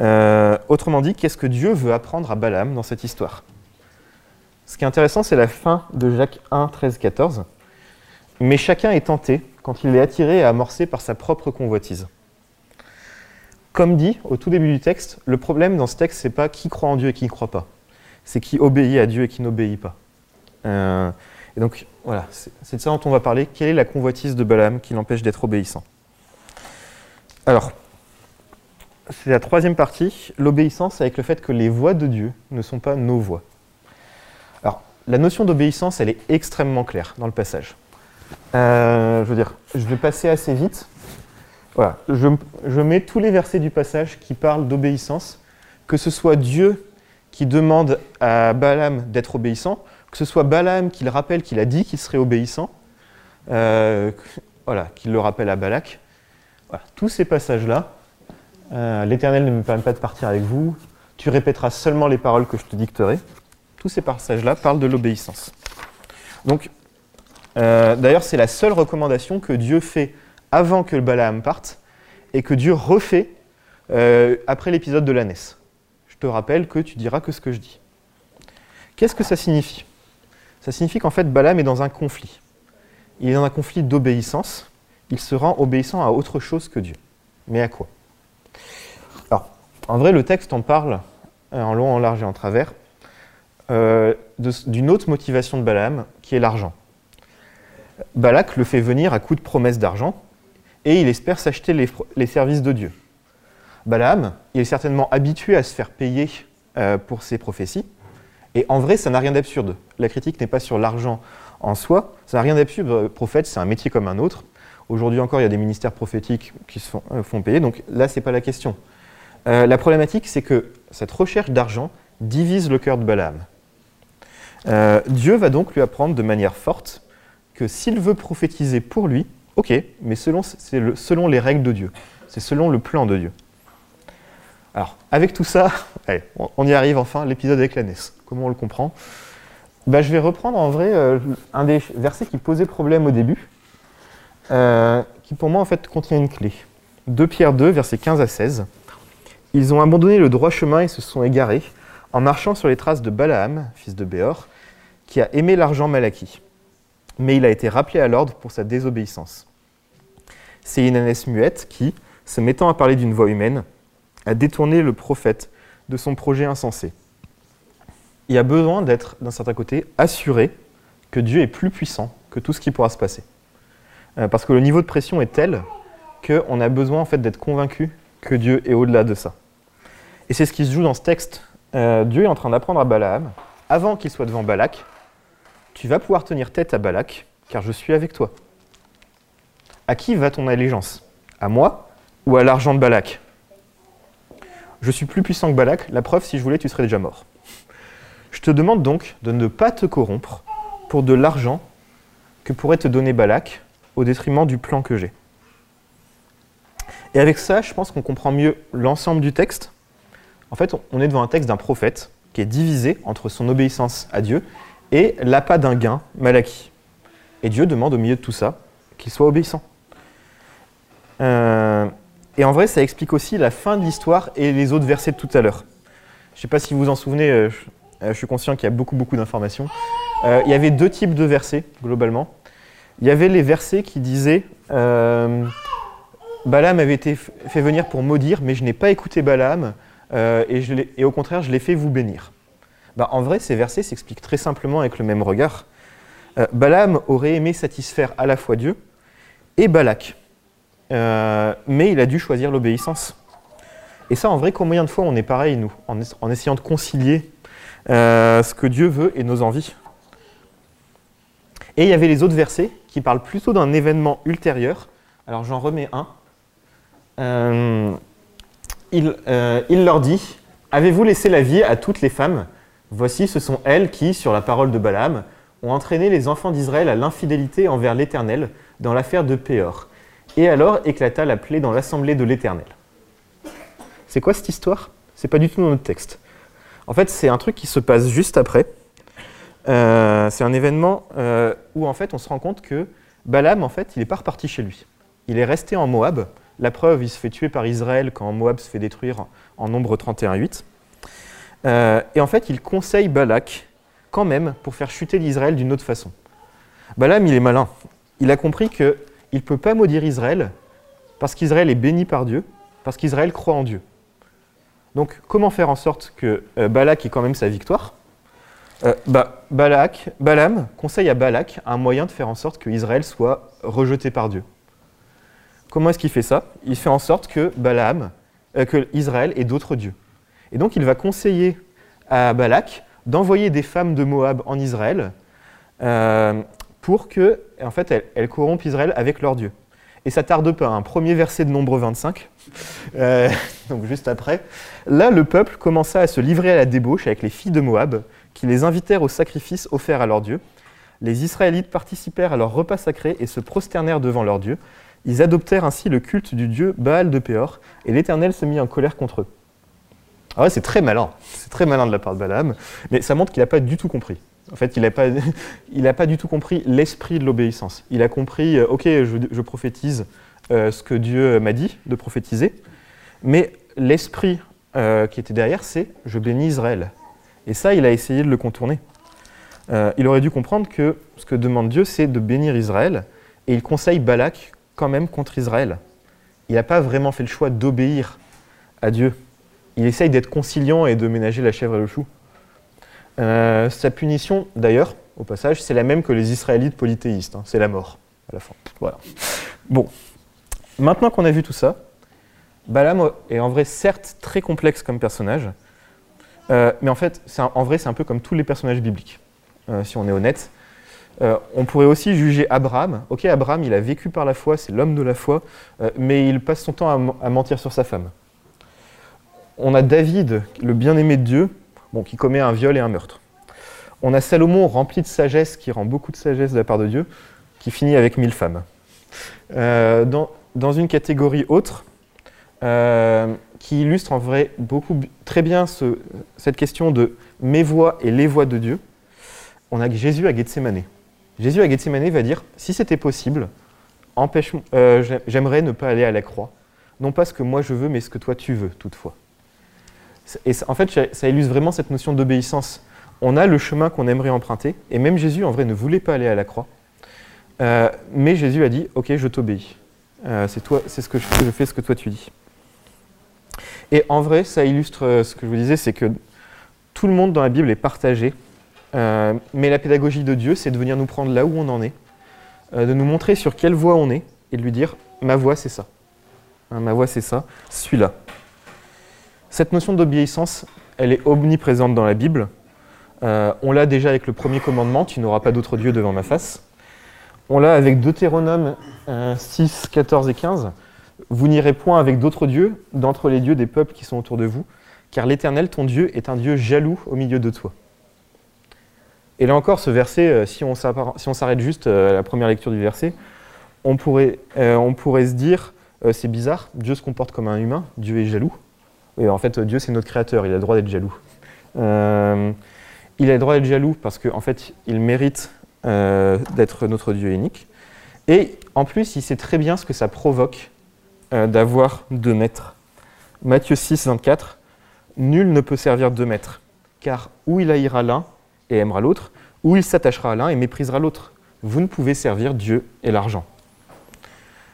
Euh, Autrement dit, qu'est-ce que Dieu veut apprendre à Balaam dans cette histoire? Ce qui est intéressant, c'est la fin de Jacques 1, 13, 14. Mais chacun est tenté quand il est attiré et amorcé par sa propre convoitise. Comme dit au tout début du texte, le problème dans ce texte, c'est pas qui croit en Dieu et qui ne croit pas. C'est qui obéit à Dieu et qui n'obéit pas. Euh, et donc, voilà, c'est de ça dont on va parler. Quelle est la convoitise de Balaam qui l'empêche d'être obéissant? Alors, c'est la troisième partie, l'obéissance avec le fait que les voix de Dieu ne sont pas nos voix. Alors, la notion d'obéissance, elle est extrêmement claire dans le passage. Euh, je veux dire, je vais passer assez vite. Voilà, je, je mets tous les versets du passage qui parlent d'obéissance, que ce soit Dieu qui demande à Balaam d'être obéissant, que ce soit Balaam qui le rappelle qu'il a dit qu'il serait obéissant, euh, voilà, qu'il le rappelle à Balak. Voilà, tous ces passages-là, euh, l'Éternel ne me permet pas de partir avec vous, tu répéteras seulement les paroles que je te dicterai. Tous ces passages-là parlent de l'obéissance. Donc, euh, d'ailleurs, c'est la seule recommandation que Dieu fait avant que Balaam parte et que Dieu refait euh, après l'épisode de l'ânesse. Je te rappelle que tu diras que ce que je dis. Qu'est-ce que ça signifie? Ça signifie qu'en fait, Balaam est dans un conflit. Il est dans un conflit d'obéissance. Il se rend obéissant à autre chose que Dieu. Mais à quoi? Alors, en vrai, le texte en parle euh, en long, en large et en travers d'une autre motivation de Balaam, qui est l'argent. Balak le fait venir à coup de promesses d'argent, et il espère s'acheter les, services de Dieu. Balaam, il est certainement habitué à se faire payer euh, pour ses prophéties, et en vrai, ça n'a rien d'absurde. La critique n'est pas sur l'argent en soi, ça n'a rien d'absurde. Le prophète, c'est un métier comme un autre. Aujourd'hui encore, il y a des ministères prophétiques qui se font, euh, payer, donc là, ce n'est pas la question. Euh, la problématique, c'est que cette recherche d'argent divise le cœur de Balaam. Euh, Dieu va donc lui apprendre de manière forte que s'il veut prophétiser pour lui, ok, mais selon, les règles de Dieu, c'est selon le plan de Dieu. Alors, avec tout ça, *laughs* on y arrive enfin, l'épisode avec l'ânesse. Comment on le comprend? Bah, Je vais reprendre en vrai euh, un des versets qui posait problème au début, euh, qui pour moi en fait contient une clé. 2 Pierre 2, versets 15 à 16. Ils ont abandonné le droit chemin et se sont égarés en marchant sur les traces de Balaam, fils de Béor, qui a aimé l'argent mal acquis. Mais il a été rappelé à l'ordre pour sa désobéissance. C'est ânesse muette qui, se mettant à parler d'une voix humaine, a détourné le prophète de son projet insensé. Il y a besoin d'être, d'un certain côté, assuré que Dieu est plus puissant que tout ce qui pourra se passer. Euh, parce que le niveau de pression est tel qu'on a besoin en fait, d'être convaincu que Dieu est au-delà de ça. Et c'est ce qui se joue dans ce texte. Euh, Dieu est en train d'apprendre à Balaam, avant qu'il soit devant Balak, tu vas pouvoir tenir tête à Balak, car je suis avec toi. À qui va ton allégeance? À moi ou à l'argent de Balak? Je suis plus puissant que Balak, la preuve, si je voulais, tu serais déjà mort. Je te demande donc de ne pas te corrompre pour de l'argent que pourrait te donner Balak au détriment du plan que j'ai. Et avec ça, je pense qu'on comprend mieux l'ensemble du texte. En fait, on est devant un texte d'un prophète qui est divisé entre son obéissance à Dieu et l'appât d'un gain mal acquis. Et Dieu demande au milieu de tout ça qu'il soit obéissant. Euh, et en vrai, ça explique aussi la fin de l'histoire et les autres versets de tout à l'heure. Je ne sais pas si vous vous en souvenez, euh, je suis conscient qu'il y a beaucoup, beaucoup d'informations. Euh, il y avait deux types de versets, globalement. Il y avait les versets qui disaient euh, Balaam avait été fait venir pour maudire, mais je n'ai pas écouté Balaam, euh, et, au contraire, je l'ai fait vous bénir. Bah, en vrai, ces versets s'expliquent très simplement avec le même regard. Euh, Balaam aurait aimé satisfaire à la fois Dieu et Balak, euh, mais il a dû choisir l'obéissance. Et ça, en vrai, combien de fois on est pareil, nous, en, essayant de concilier euh, ce que Dieu veut et nos envies? Et il y avait les autres versets qui parlent plutôt d'un événement ultérieur. Alors j'en remets un. Il, leur dit Avez-vous laissé la vie à toutes les femmes? Voici, ce sont elles qui, sur la parole de Balaam, ont entraîné les enfants d'Israël à l'infidélité envers l'Éternel dans l'affaire de Péor. Et alors éclata la plaie dans l'assemblée de l'Éternel. C'est quoi cette histoire? C'est pas du tout dans notre texte. En fait, c'est un truc qui se passe juste après. Euh, c'est un événement euh, où en fait on se rend compte que Balaam, en fait, il n'est pas reparti chez lui. Il est resté en Moab. La preuve, il se fait tuer par Israël quand Moab se fait détruire en nombre 31-8. Euh, et en fait, il conseille Balak quand même pour faire chuter l'Israël d'une autre façon. Balaam, il est malin. Il a compris qu'il ne peut pas maudire Israël parce qu'Israël est béni par Dieu, parce qu'Israël croit en Dieu. Donc, comment faire en sorte que euh, Balak ait quand même sa victoire? Euh, bah, Balak, Balaam conseille à Balak un moyen de faire en sorte que Israël soit rejeté par Dieu. Comment est-ce qu'il fait ça? Il fait en sorte que Balaam, que Israël ait d'autres dieux. Et donc il va conseiller à Balak d'envoyer des femmes de Moab en Israël euh, pour que, en fait, elles, elles, corrompent Israël avec leurs dieux. et ça tarde pas, un premier verset de Nombre 25, euh, *laughs* donc juste après. Là, le peuple commença à se livrer à la débauche avec les filles de Moab, qui les invitèrent au sacrifice offert à leur Dieu. Les Israélites participèrent à leur repas sacré et se prosternèrent devant leur Dieu. Ils adoptèrent ainsi le culte du dieu Baal de Péor, et l'Éternel se mit en colère contre eux. Ah c'est très malin, c'est très malin de la part de Balaam, mais ça montre qu'il n'a pas du tout compris. En fait, il n'a pas, *laughs* pas du tout compris l'esprit de l'obéissance. Il a compris, euh, ok, je, prophétise euh, ce que Dieu m'a dit de prophétiser, mais l'esprit euh, qui était derrière, c'est je bénis Israël. Et ça, il a essayé de le contourner. il aurait dû comprendre que ce que demande Dieu, c'est de bénir Israël, et il conseille Balak quand même contre Israël. Il n'a pas vraiment fait le choix d'obéir à Dieu. Il essaye d'être conciliant et de ménager la chèvre et le chou. Euh, sa punition, d'ailleurs, au passage, c'est la même que les Israélites polythéistes. Hein. c'est la mort, à la fin. Voilà. Bon, maintenant qu'on a vu tout ça, Balaam est en vrai certes très complexe comme personnage, euh, mais en fait, vrai, c'est un peu comme tous les personnages bibliques, euh, si on est honnête. on pourrait aussi juger Abraham. Ok, Abraham, il a vécu par la foi, c'est l'homme de la foi, mais il passe son temps à, mentir sur sa femme. On a David, le bien-aimé de Dieu, qui commet un viol et un meurtre. On a Salomon rempli de sagesse, qui rend beaucoup de sagesse de la part de Dieu, qui finit avec mille femmes. Euh, dans, une catégorie autre, euh, qui illustre en vrai beaucoup, très bien cette question de mes voix et les voix de Dieu, on a Jésus à Gethsemane. Jésus à Gethsemane va dire, si c'était possible, euh, j'aimerais ne pas aller à la croix. Non pas ce que moi je veux, mais ce que toi tu veux, toutefois. Et en fait, ça illustre vraiment cette notion d'obéissance. On a le chemin qu'on aimerait emprunter, et même Jésus, en vrai, ne voulait pas aller à la croix. Euh, mais Jésus a dit, ok, je t'obéis. Euh, c'est toi, c'est ce que je, fais, ce que toi tu dis. Et en vrai, ça illustre euh, ce que je vous disais, c'est que tout le monde dans la Bible est partagé, mais la pédagogie de Dieu, c'est de venir nous prendre là où on en est, de nous montrer sur quelle voie on est, et de lui dire, ma voie c'est ça. Hein, ma voie c'est ça, suis-là. Cette notion d'obéissance, elle est omniprésente dans la Bible. Euh, on l'a déjà avec le premier commandement, tu n'auras pas d'autre Dieu devant ma face. On l'a avec Deutéronome 6, 14 et 15. Vous n'irez point avec d'autres dieux d'entre les dieux des peuples qui sont autour de vous, car l'Éternel, ton Dieu, est un Dieu jaloux au milieu de toi. Et là encore, ce verset, euh, si on s'arrête juste euh, à la première lecture du verset, on pourrait se dire, c'est bizarre, Dieu se comporte comme un humain, Dieu est jaloux. Et en fait, Dieu, c'est notre créateur, il a le droit d'être jaloux. Euh, il a le droit d'être jaloux parce qu'en fait, il mérite euh, d'être notre Dieu unique. Et en plus, il sait très bien ce que ça provoque euh, d'avoir deux maîtres. Matthieu 6, 24, Nul ne peut servir deux maîtres, car ou il haïra l'un et aimera l'autre, ou il s'attachera à l'un et méprisera l'autre. Vous ne pouvez servir Dieu et l'argent.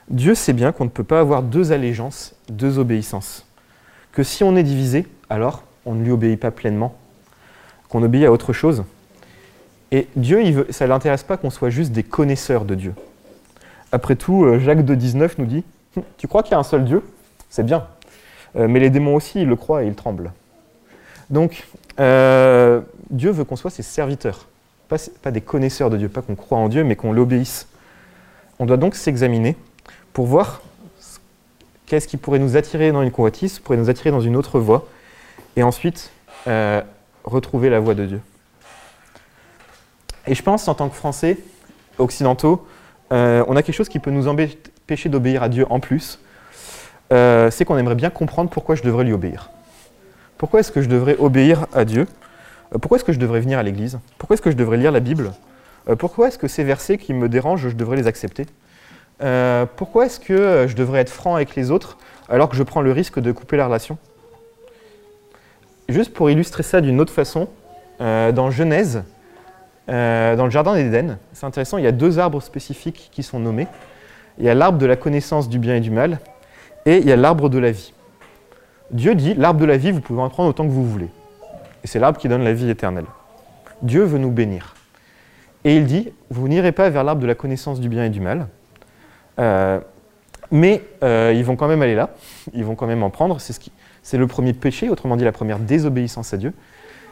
Dieu sait bien qu'on ne peut pas avoir deux allégeances, deux obéissances que si on est divisé, alors on ne lui obéit pas pleinement, qu'on obéit à autre chose. Et Dieu, ça ne l'intéresse pas qu'on soit juste des connaisseurs de Dieu. Après tout, euh, Jacques de 19 nous dit hum, Tu crois qu'il y a un seul Dieu? C'est bien. Euh, mais les démons aussi, ils le croient et ils tremblent. Donc, euh, Dieu veut qu'on soit ses serviteurs, pas, pas des connaisseurs de Dieu, pas qu'on croit en Dieu, mais qu'on l'obéisse. On doit donc s'examiner pour voir Qu'est-ce qui pourrait nous attirer dans une convoitise, pourrait nous attirer dans une autre voie, et ensuite euh, retrouver la voie de Dieu. Et je pense, en tant que Français occidentaux, euh, on a quelque chose qui peut nous empêcher d'obéir à Dieu en plus. Euh, c'est qu'on aimerait bien comprendre pourquoi je devrais lui obéir. Pourquoi est-ce que je devrais obéir à Dieu? Pourquoi est-ce que je devrais venir à l'église? Pourquoi est-ce que je devrais lire la Bible? Pourquoi est-ce que ces versets qui me dérangent, je devrais les accepter? Euh, pourquoi est-ce que je devrais être franc avec les autres alors que je prends le risque de couper la relation? Juste pour illustrer ça d'une autre façon, euh, dans Genèse, euh, dans le jardin d'Éden, c'est intéressant, il y a deux arbres spécifiques qui sont nommés. Il y a l'arbre de la connaissance du bien et du mal, et il y a l'arbre de la vie. Dieu dit, l'arbre de la vie, vous pouvez en prendre autant que vous voulez. Et c'est l'arbre qui donne la vie éternelle. Dieu veut nous bénir. Et il dit, vous n'irez pas vers l'arbre de la connaissance du bien et du mal, euh, mais euh, ils vont quand même aller là, ils vont quand même en prendre. C'est ce le premier péché, autrement dit la première désobéissance à Dieu.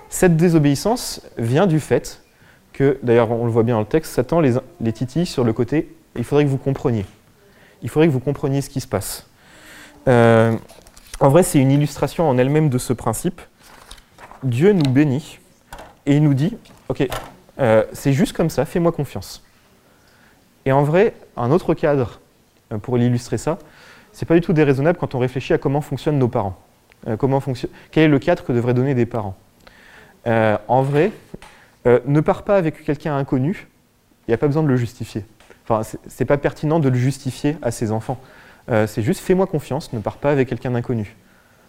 Cette désobéissance vient du fait que, d'ailleurs on le voit bien dans le texte, Satan les, les titille sur le côté, il faudrait que vous compreniez. il faudrait que vous compreniez ce qui se passe. Euh, en vrai, c'est une illustration en elle-même de ce principe. Dieu nous bénit et il nous dit, ok, euh, c'est juste comme ça, fais-moi confiance. Et en vrai, un autre cadre euh, pour illustrer ça, c'est pas du tout déraisonnable quand on réfléchit à comment fonctionnent nos parents. fonctionne, quel est le cadre que devraient donner des parents En vrai, ne pars pas avec quelqu'un inconnu, il n'y a pas besoin de le justifier. Enfin, c'est pas pertinent de le justifier à ses enfants. Euh, c'est juste fais-moi confiance, ne pars pas avec quelqu'un d'inconnu.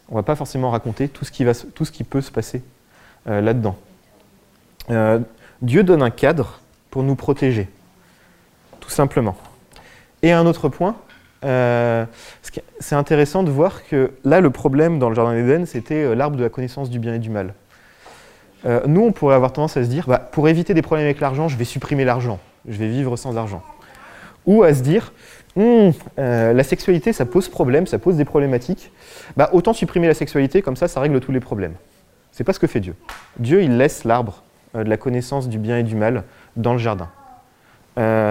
On va pas forcément raconter tout ce qui, peut se passer euh, là-dedans. Euh, Dieu donne un cadre pour nous protéger, tout simplement. Et un autre point, c'est intéressant de voir que là, le problème dans le Jardin d'Éden, c'était l'arbre de la connaissance du bien et du mal. nous, on pourrait avoir tendance à se dire, bah, pour éviter des problèmes avec l'argent, je vais supprimer l'argent, je vais vivre sans argent. Ou à se dire, euh, la sexualité, ça pose problème, ça pose des problématiques. Bah, autant supprimer la sexualité, comme ça, ça règle tous les problèmes. C'est pas ce que fait Dieu. Dieu, il laisse l'arbre euh, de la connaissance du bien et du mal dans le jardin. Euh,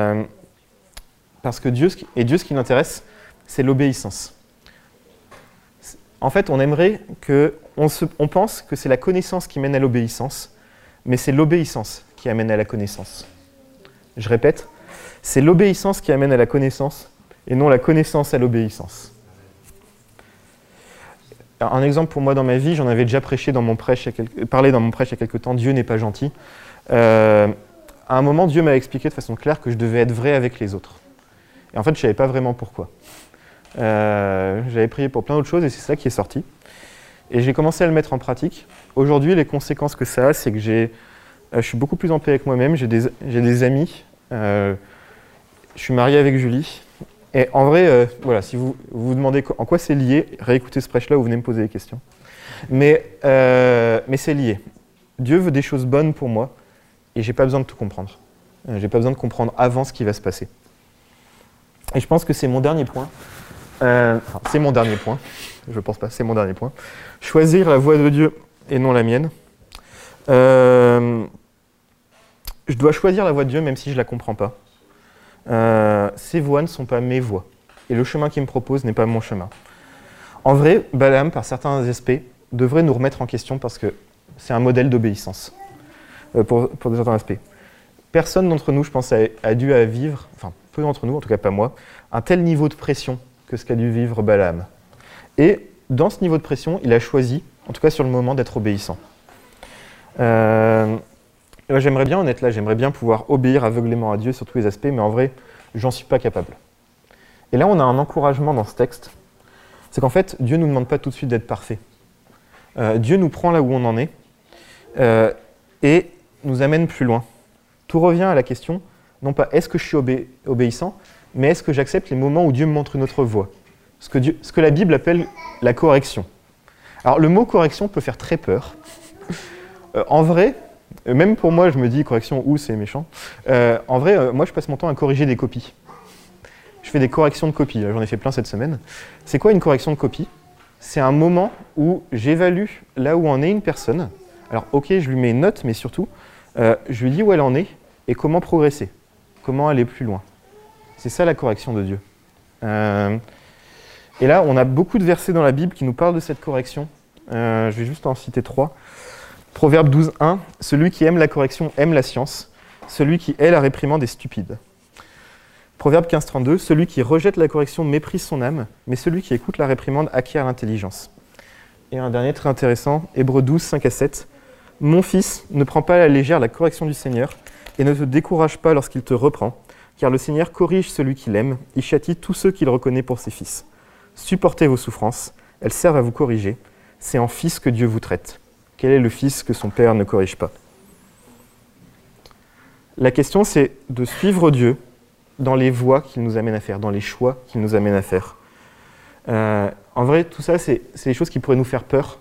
parce que Dieu, et Dieu, ce qui l'intéresse, c'est l'obéissance. En fait, on aimerait que, on, pense que c'est la connaissance qui mène à l'obéissance, mais c'est l'obéissance qui amène à la connaissance. Je répète, c'est l'obéissance qui amène à la connaissance et non la connaissance à l'obéissance. Un exemple pour moi dans ma vie, j'en avais déjà prêché dans mon prêche parlé dans mon prêche il y a quelques temps, Dieu n'est pas gentil. Euh, à un moment, Dieu m'a expliqué de façon claire que je devais être vrai avec les autres. Et en fait, je ne savais pas vraiment pourquoi. Euh, j'avais prié pour plein d'autres choses et c'est ça qui est sorti. Et j'ai commencé à le mettre en pratique. Aujourd'hui, les conséquences que ça a, c'est que j'ai, euh, je suis beaucoup plus en paix avec moi-même. J'ai des, amis je suis marié avec Julie. Et en vrai, euh, voilà, si vous vous demandez en quoi c'est lié, réécoutez ce prêche-là vous venez me poser des questions. Mais, euh, mais c'est lié. Dieu veut des choses bonnes pour moi et j'ai pas besoin de tout comprendre. Euh, j'ai pas besoin de comprendre avant ce qui va se passer. Et je pense que c'est mon dernier point. c'est mon dernier point. Je pense pas, c'est mon dernier point. Choisir la voie de Dieu et non la mienne. je dois choisir la voie de Dieu même si je la comprends pas. Euh, ces voies ne sont pas mes voies. Et le chemin qu'il me propose n'est pas mon chemin. En vrai, Balaam, par certains aspects, devrait nous remettre en question parce que c'est un modèle d'obéissance, euh, pour, pour certains aspects. Personne d'entre nous, je pense, a, dû à vivre, peu d'entre nous, en tout cas pas moi, un tel niveau de pression que ce qu'a dû vivre Balaam. Et dans ce niveau de pression, il a choisi, en tout cas sur le moment, d'être obéissant. Euh, J'aimerais bien en être là, j'aimerais bien pouvoir obéir aveuglément à Dieu sur tous les aspects, mais en vrai, j'en suis pas capable. Et là, on a un encouragement dans ce texte, c'est qu'en fait, Dieu ne nous demande pas tout de suite d'être parfait. Euh, Dieu nous prend là où on en est euh, et nous amène plus loin. Tout revient à la question, non pas est-ce que je suis obéissant, mais est-ce que j'accepte les moments où Dieu me montre une autre voie ce que, la Bible appelle la correction. Alors le mot correction peut faire très peur. *laughs* Euh, en vrai, euh, même pour moi, je me dis correction ou c'est méchant. Euh, en vrai, moi, je passe mon temps à corriger des copies. Je fais des corrections de copies. J'en ai fait plein cette semaine. C'est quoi une correction de copie? C'est un moment où j'évalue là où en est une personne. Alors, ok, je lui mets une note, mais surtout, je lui dis où elle en est et comment progresser, comment aller plus loin. C'est ça la correction de Dieu. et là, on a beaucoup de versets dans la Bible qui nous parlent de cette correction. je vais juste en citer trois. Proverbe 12.1, celui qui aime la correction aime la science, celui qui hait la réprimande est stupide. Proverbe 15.32, celui qui rejette la correction méprise son âme, mais celui qui écoute la réprimande acquiert l'intelligence. Et un dernier très intéressant, Hébreu 12, 5 à 7. Mon fils, ne prends pas à la légère la correction du Seigneur, et ne te décourage pas lorsqu'il te reprend, car le Seigneur corrige celui qu'il aime, il châtie tous ceux qu'il reconnaît pour ses fils. Supportez vos souffrances, elles servent à vous corriger, c'est en fils que Dieu vous traite. Quel est le fils que son père ne corrige pas? La question, c'est de suivre Dieu dans les voies qu'il nous amène à faire, dans les choix qu'il nous amène à faire. Euh, en vrai, tout ça, c'est des choses qui pourraient nous faire peur.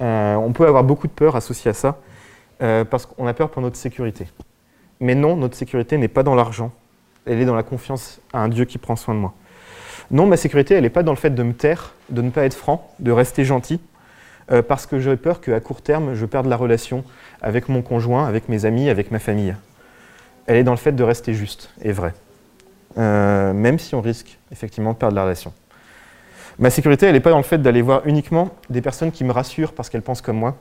Euh, on peut avoir beaucoup de peur associée à ça, euh, parce qu'on a peur pour notre sécurité. Mais non, notre sécurité n'est pas dans l'argent, elle est dans la confiance à un Dieu qui prend soin de moi. Non, ma sécurité, elle n'est pas dans le fait de me taire, de ne pas être franc, de rester gentil, euh, parce que j'ai peur qu'à court terme, je perde la relation avec mon conjoint, avec mes amis, avec ma famille. Elle est dans le fait de rester juste et vrai. même si on risque effectivement de perdre la relation. Ma sécurité, elle n'est pas dans le fait d'aller voir uniquement des personnes qui me rassurent parce qu'elles pensent comme moi,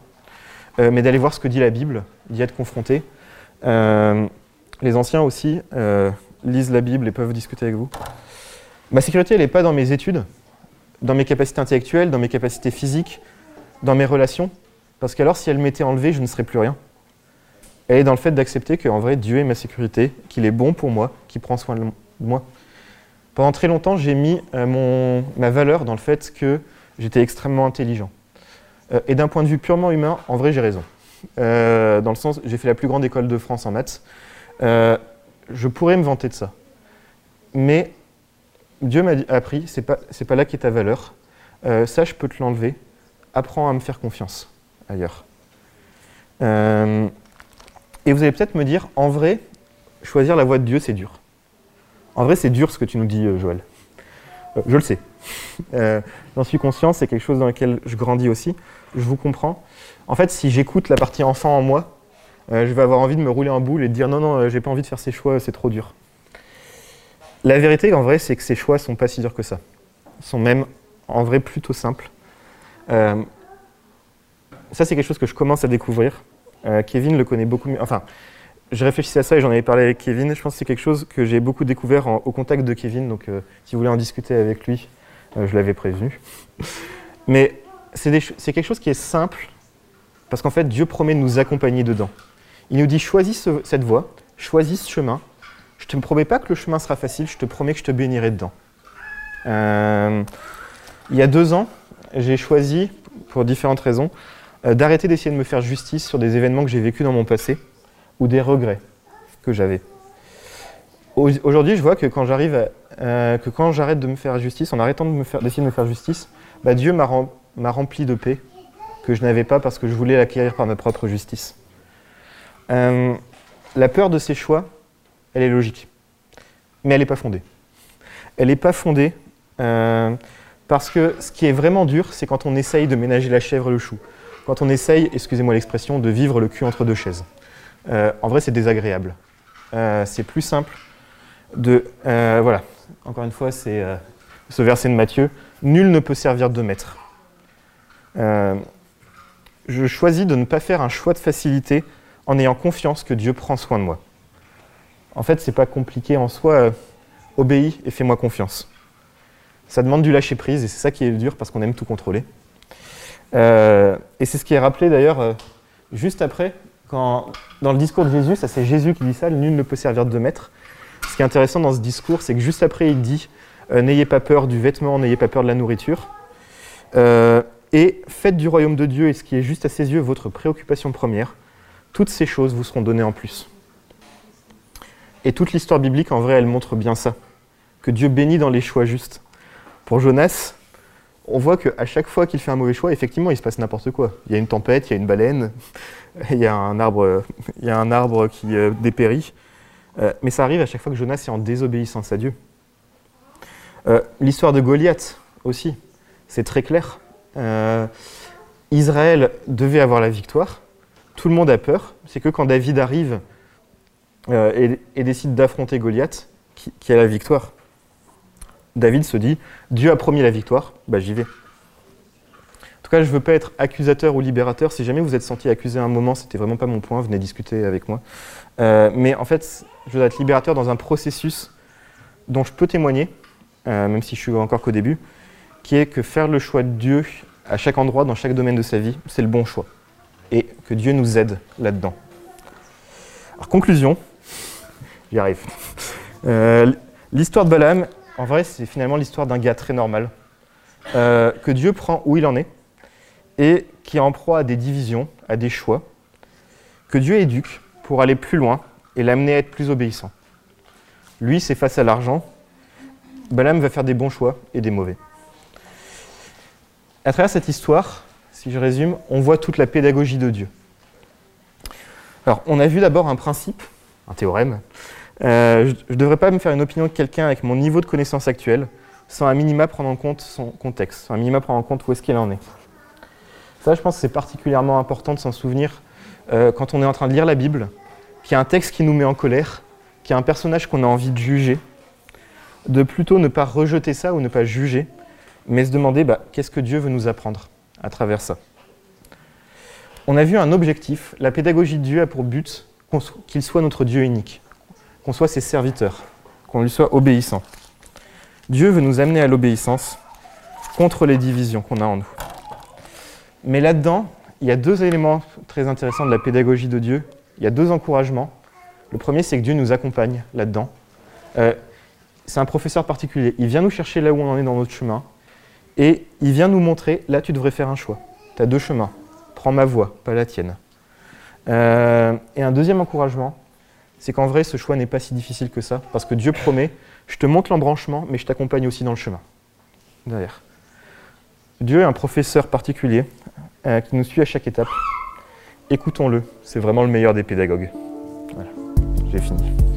mais d'aller voir ce que dit la Bible, d'y être confronté. Les anciens aussi lisent la Bible et peuvent discuter avec vous. Ma sécurité, elle n'est pas dans mes études, dans mes capacités intellectuelles, dans mes capacités physiques, dans mes relations, parce qu'alors si elle m'était enlevée, je ne serais plus rien. Elle est dans le fait d'accepter qu'en vrai, Dieu est ma sécurité, qu'il est bon pour moi, qu'il prend soin de moi. Pendant très longtemps, j'ai mis euh, ma valeur dans le fait que j'étais extrêmement intelligent. Euh, et d'un point de vue purement humain, en vrai, j'ai raison. Euh, dans le sens, j'ai fait la plus grande école de France en maths. je pourrais me vanter de ça. Mais Dieu m'a appris, c'est pas, c'est pas là qu'est ta valeur. Euh, ça, je peux te l'enlever. Apprends à me faire confiance ailleurs. Euh, et vous allez peut-être me dire, en vrai, choisir la voie de Dieu, c'est dur. En vrai, c'est dur ce que tu nous dis, euh, Joël. je le sais. *laughs* J'en suis conscient, c'est quelque chose dans lequel je grandis aussi. Je vous comprends. En fait, si j'écoute la partie enfant en moi, je vais avoir envie de me rouler en boule et de dire non, non, j'ai pas envie de faire ces choix, c'est trop dur. La vérité, en vrai, c'est que ces choix sont pas si durs que ça. Ils sont même, en vrai, plutôt simples. Euh, ça, c'est quelque chose que je commence à découvrir. Euh, Kevin le connaît beaucoup mieux. Enfin, je réfléchissais à ça et j'en avais parlé avec Kevin. Je pense que c'est quelque chose que j'ai beaucoup découvert au contact de Kevin. Donc, euh, si vous voulez en discuter avec lui, je l'avais prévenu. Mais c'est quelque chose qui est simple parce qu'en fait, Dieu promet de nous accompagner dedans. Il nous dit choisis cette voie, choisis ce chemin, je ne te promets pas que le chemin sera facile, je te promets que je te bénirai dedans. Euh, il y a deux ans, j'ai choisi, pour différentes raisons, euh, d'arrêter d'essayer de me faire justice sur des événements que j'ai vécus dans mon passé ou des regrets que j'avais. Aujourd'hui, je vois que quand j'arrive, euh, que quand j'arrête de me faire justice, en arrêtant d'essayer de me faire justice, bah, Dieu m'a rempli de paix que je n'avais pas parce que je voulais l'acquérir par ma propre justice. la peur de ces choix, elle est logique. Mais elle n'est pas fondée. Elle n'est pas fondée euh, parce que ce qui est vraiment dur, c'est quand on essaye de ménager la chèvre et le chou. Quand on essaye, excusez-moi l'expression, de vivre le cul entre deux chaises. Euh, en vrai, c'est désagréable. Euh, c'est plus simple de... voilà, encore une fois, c'est ce verset de Matthieu. Nul ne peut servir de maître. Je choisis de ne pas faire un choix de facilité en ayant confiance que Dieu prend soin de moi. En fait, c'est pas compliqué en soi. Euh, obéis et fais-moi confiance. Ça demande du lâcher prise et c'est ça qui est dur parce qu'on aime tout contrôler. Euh, et c'est ce qui est rappelé d'ailleurs euh, juste après, quand, dans le discours de Jésus, ça c'est Jésus qui dit ça, nul ne peut servir de maître. Ce qui est intéressant dans ce discours, c'est que juste après, il dit N'ayez pas peur du vêtement, n'ayez pas peur de la nourriture. Et faites du royaume de Dieu et ce qui est juste à ses yeux votre préoccupation première. Toutes ces choses vous seront données en plus. Et toute l'histoire biblique, en vrai, elle montre bien ça. Que Dieu bénit dans les choix justes. Pour Jonas, on voit qu'à chaque fois qu'il fait un mauvais choix, effectivement, il se passe n'importe quoi. Il y a une tempête, il y a une baleine, *laughs* *laughs* il y a un arbre, qui euh, dépérit. Euh, mais ça arrive à chaque fois que Jonas est en désobéissance à Dieu. Euh, l'histoire de Goliath aussi, c'est très clair. Israël devait avoir la victoire. Tout le monde a peur. C'est que quand David arrive euh, et, décide d'affronter Goliath, qui, a la victoire. David se dit Dieu a promis la victoire, bah j'y vais. En tout cas, je ne veux pas être accusateur ou libérateur. Si jamais vous êtes senti accusé à un moment, c'était vraiment pas mon point, venez discuter avec moi. Euh, mais en fait, je veux être libérateur dans un processus dont je peux témoigner, euh, même si je suis encore qu'au début, qui est que faire le choix de Dieu à chaque endroit, dans chaque domaine de sa vie, c'est le bon choix. Et que Dieu nous aide là-dedans. Alors, conclusion, J'y arrive. Euh, l'histoire de Balaam, en vrai, c'est finalement l'histoire d'un gars très normal, euh, que Dieu prend où il en est, et qui est en proie à des divisions, à des choix, que Dieu éduque pour aller plus loin et l'amener à être plus obéissant. Lui, c'est face à l'argent. Balaam va faire des bons choix et des mauvais. À travers cette histoire, si je résume, on voit toute la pédagogie de Dieu. Alors, on a vu d'abord un principe, un théorème, euh, je ne devrais pas me faire une opinion de quelqu'un avec mon niveau de connaissance actuel sans un minima prendre en compte son contexte, sans un minima prendre en compte où est-ce qu'il en est. Ça, je pense que c'est particulièrement important de s'en souvenir euh, quand on est en train de lire la Bible, qu'il y a un texte qui nous met en colère, qu'il y a un personnage qu'on a envie de juger. de plutôt ne pas rejeter ça ou ne pas juger, mais se demander bah, qu'est-ce que Dieu veut nous apprendre à travers ça? On a vu un objectif, la pédagogie de Dieu a pour but qu'il soit notre Dieu unique, qu'on soit ses serviteurs, qu'on lui soit obéissant. Dieu veut nous amener à l'obéissance contre les divisions qu'on a en nous. Mais là-dedans, il y a deux éléments très intéressants de la pédagogie de Dieu. Il y a deux encouragements. Le premier, c'est que Dieu nous accompagne là-dedans. Euh, c'est un professeur particulier. Il vient nous chercher là où on en est dans notre chemin. Et il vient nous montrer, là, tu devrais faire un choix. Tu as deux chemins. Prends ma voie, pas la tienne. Euh, et un deuxième encouragement, c'est qu'en vrai, ce choix n'est pas si difficile que ça. Parce que Dieu promet, je te montre l'embranchement, mais je t'accompagne aussi dans le chemin. Derrière. Dieu est un professeur particulier euh, qui nous suit à chaque étape. Écoutons-le, c'est vraiment le meilleur des pédagogues. Voilà, j'ai fini.